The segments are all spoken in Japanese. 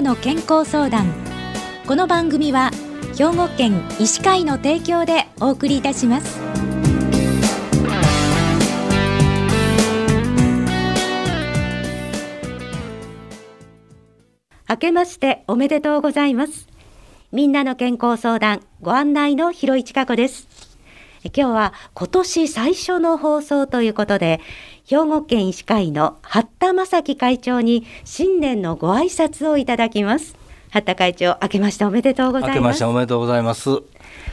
なの健康相談。この番組は兵庫県医師会の提供でお送りいたします。明けましておめでとうございます。みんなの健康相談ご案内の広市加子です。今日は今年最初の放送ということで兵庫県医師会の八田正樹会長に新年のご挨拶をいただきます。八田会長明けましておめでとうございます。明けましておめでとうございます。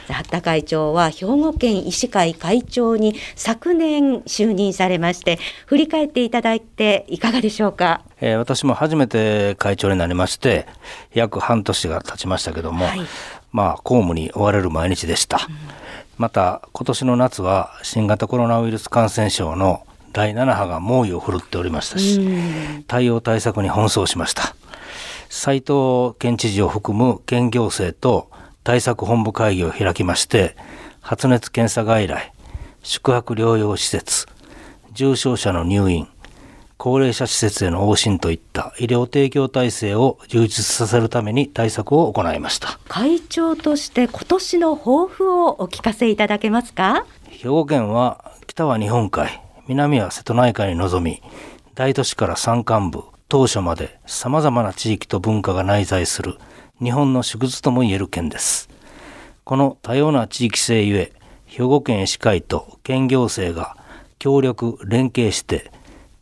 八田会長は兵庫県医師会会長に昨年就任されまして振り返っていただいていかがでしょうか、えー、私も初めて会長になりまして約半年が経ちましたけども、はい、まあ公務に追われる毎日でした、うん、また今年の夏は新型コロナウイルス感染症の第7波が猛威を振るっておりましたし、うん、対応対策に奔走しました。斉藤県知事を含む県行政と対策本部会議を開きまして発熱検査外来宿泊療養施設重症者の入院高齢者施設への往診といった医療提供体制を充実させるために対策を行いました会長として今年の抱負をお聞かせいただけますか？兵庫県は北は日本海南は瀬戸内海に臨み大都市から山間部当初まで様々な地域と文化が内在する日本の縮図とも言える県です。この多様な地域性ゆえ、兵庫県医師会と県行政が協力連携して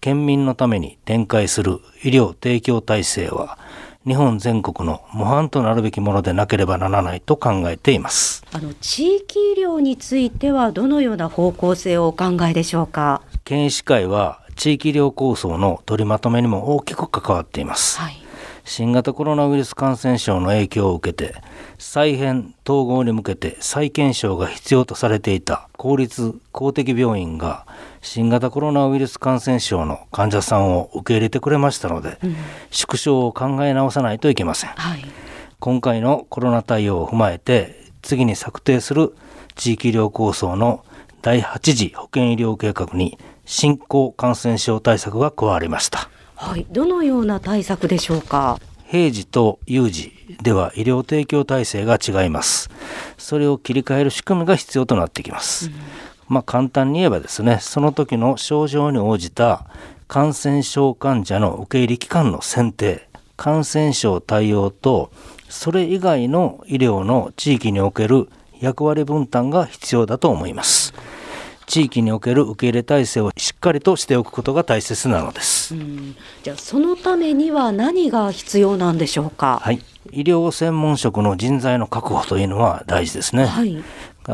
県民のために展開する医療提供体制は日本全国の模範となるべきものでなければならないと考えています。あの地域医療についてはどのような方向性をお考えでしょうか？県医師会は地域医療構想の取りまとめにも大きく関わっています、はい新型コロナウイルス感染症の影響を受けて再編統合に向けて再検証が必要とされていた公立公的病院が新型コロナウイルス感染症の患者さんを受け入れてくれましたので、うん、縮小を考え直さないといけません、はい、今回のコロナ対応を踏まえて次に策定する地域医療構想の第8次保健医療計画に新興感染症対策が加わりましたはい、どのような対策でしょうか？平時と有事では医療提供体制が違います。それを切り替える仕組みが必要となってきます、うん、まあ簡単に言えばですねその時の症状に応じた感染症患者の受け入れ機関の選定感染症対応とそれ以外の医療の地域における役割分担が必要だと思います地域における受け入れ体制をしっかりとしておくことが大切なのです。じゃあそのためには何が必要なんでしょうか？はい、医療専門職の人材の確保というのは大事ですね。はい、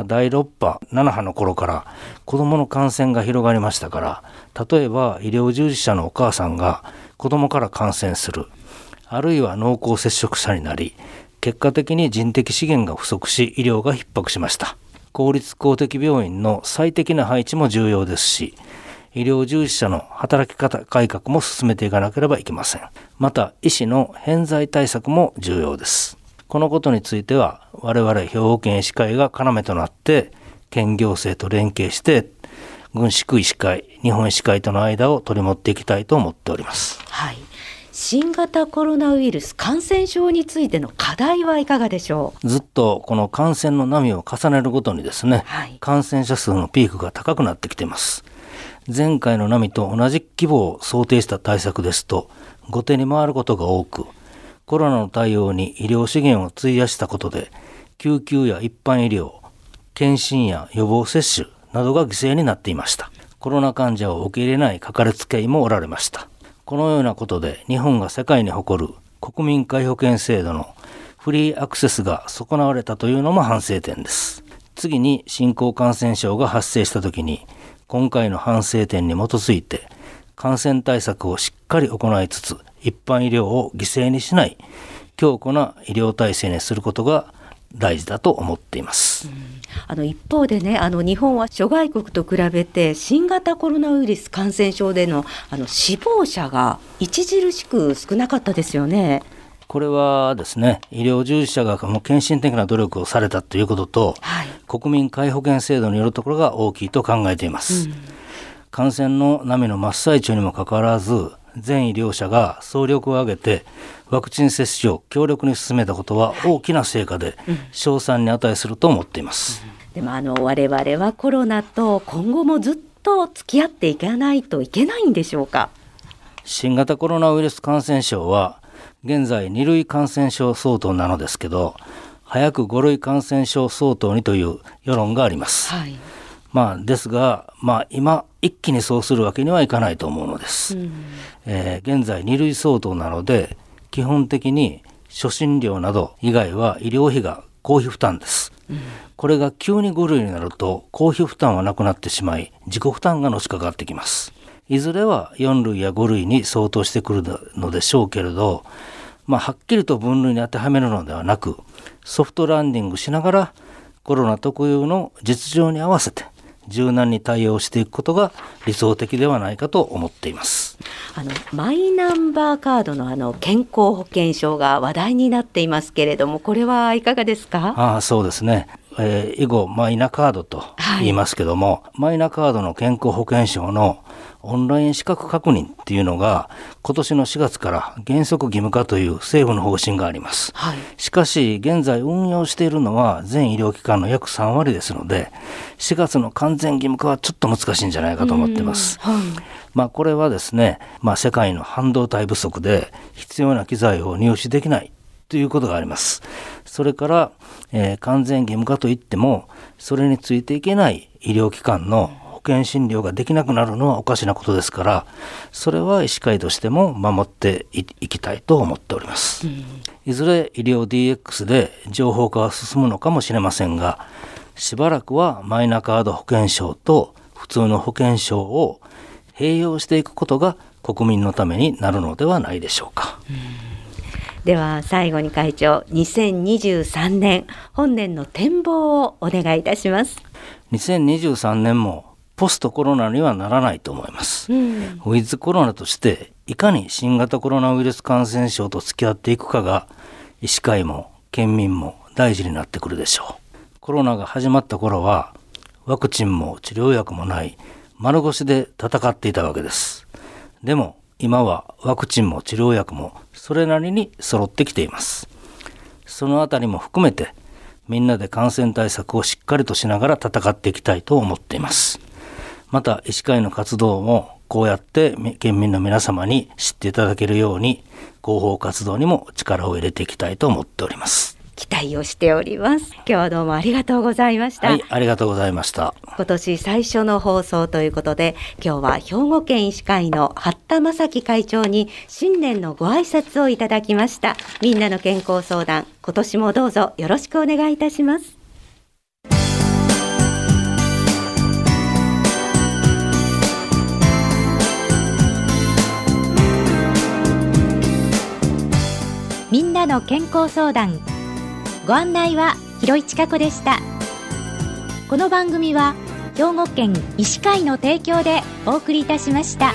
第6波、7波の頃から子どもの感染が広がりましたから、例えば医療従事者のお母さんが子どもから感染する、あるいは濃厚接触者になり、結果的に人的資源が不足し医療が逼迫しました。公立公的病院の最適な配置も重要ですし、医療従事者の働き方改革も進めていかなければいけません。また、医師の偏在対策も重要です。このことについては、我々兵庫県医師会が要となって、県行政と連携して、軍宿医師会、日本医師会との間を取り持っていきたいと思っております。はい。新型コロナウイルス感染症についての課題はいかがでしょう？ずっとこの感染の波を重ねるごとにですね、はい、感染者数のピークが高くなってきています。前回の波と同じ規模を想定した対策ですと後手に回ることが多くコロナの対応に医療資源を費やしたことで救急や一般医療検診や予防接種などが犠牲になっていました。コロナ患者を受け入れないかかりつけ医もおられましたこのようなことで日本が世界に誇る国民皆保険制度のフリーアクセスが損なわれたというのも反省点です。次に新興感染症が発生した時に今回の反省点に基づいて感染対策をしっかり行いつつ一般医療を犠牲にしない強固な医療体制にすることが大事だと思っています。うん、あの一方でね、あの日本は諸外国と比べて新型コロナウイルス感染症でのあの死亡者が著しく少なかったですよね。これはですね、医療従事者がもう献身的な努力をされたということと、はい、国民皆保険制度によるところが大きいと考えています。うん、感染の波の真っ最中にもかかわらず、全医療者が総力を挙げてワクチン接種を強力に進めたことは大きな成果で、賞賛に値すると思っています。でもあの我々はコロナと今後もずっと付き合っていかないといけないんでしょうか？新型コロナウイルス感染症は現在2類感染症相当なのですけど早く5類感染症相当にという世論があります。はい、まあ、ですが、まあ、今一気にそうするわけにはいかないと思うのです。うん、えー、現在2類相当なので基本的に初診料など以外は医療費が公費負担です。うん、これが急に5類になると公費負担はなくなってしまい自己負担がのしかかってきます。いずれは4類や5類に相当してくるのでしょうけれど、まあ、はっきりと分類に当てはめるのではなくソフトランディングしながらコロナ特有の実情に合わせて柔軟に対応していくことが理想的ではないかと思っています。あのマイナンバーカードのあの健康保険証が話題になっていますけれどもこれはいかがですか？あそうですね。えー、以後マイナカードと言いますけども、はい、マイナカードの健康保険証のオンライン資格確認っていうのが今年の4月から原則義務化という政府の方針があります、はい、しかし現在運用しているのは全医療機関の約3割ですので4月の完全義務化はちょっと難しいんじゃないかと思ってます、はい、まあこれはですね、まあ、世界の半導体不足で必要な機材を入手できないということがあります。それから、えー、完全義務化といっても、それについていけない医療機関の保険診療ができなくなるのはおかしなことですから、それは医師会としても守っていきたいと思っております。いずれ医療 DX で情報化は進むのかもしれませんが、しばらくはマイナカード保険証と普通の保険証を併用していくことが国民のためになるのではないでしょうか。では最後に会長2023年本年の展望をお願いいたします2023年もポストコロナにはならないと思います、うん、ウィズコロナとしていかに新型コロナウイルス感染症と付き合っていくかが医師会も県民も大事になってくるでしょう。コロナが始まった頃はワクチンも治療薬もない丸腰で戦っていたわけです。でも今はワクチンも治療薬もそれなりに揃ってきています。そのあたりも含めてみんなで感染対策をしっかりとしながら戦っていきたいと思っていますまた医師会の活動もこうやって県民の皆様に知っていただけるように広報活動にも力を入れていきたいと思っております。期待をしております。今日はどうもありがとうございました。はいありがとうございました。今年最初の放送ということで今日は兵庫県医師会の八田正樹会長に新年のご挨拶をいただきました。みんなの健康相談今年もどうぞよろしくお願いいたしますなの健康相談ご案内は広市加子でしたこの番組は兵庫県医師会の提供でお送りいたしました。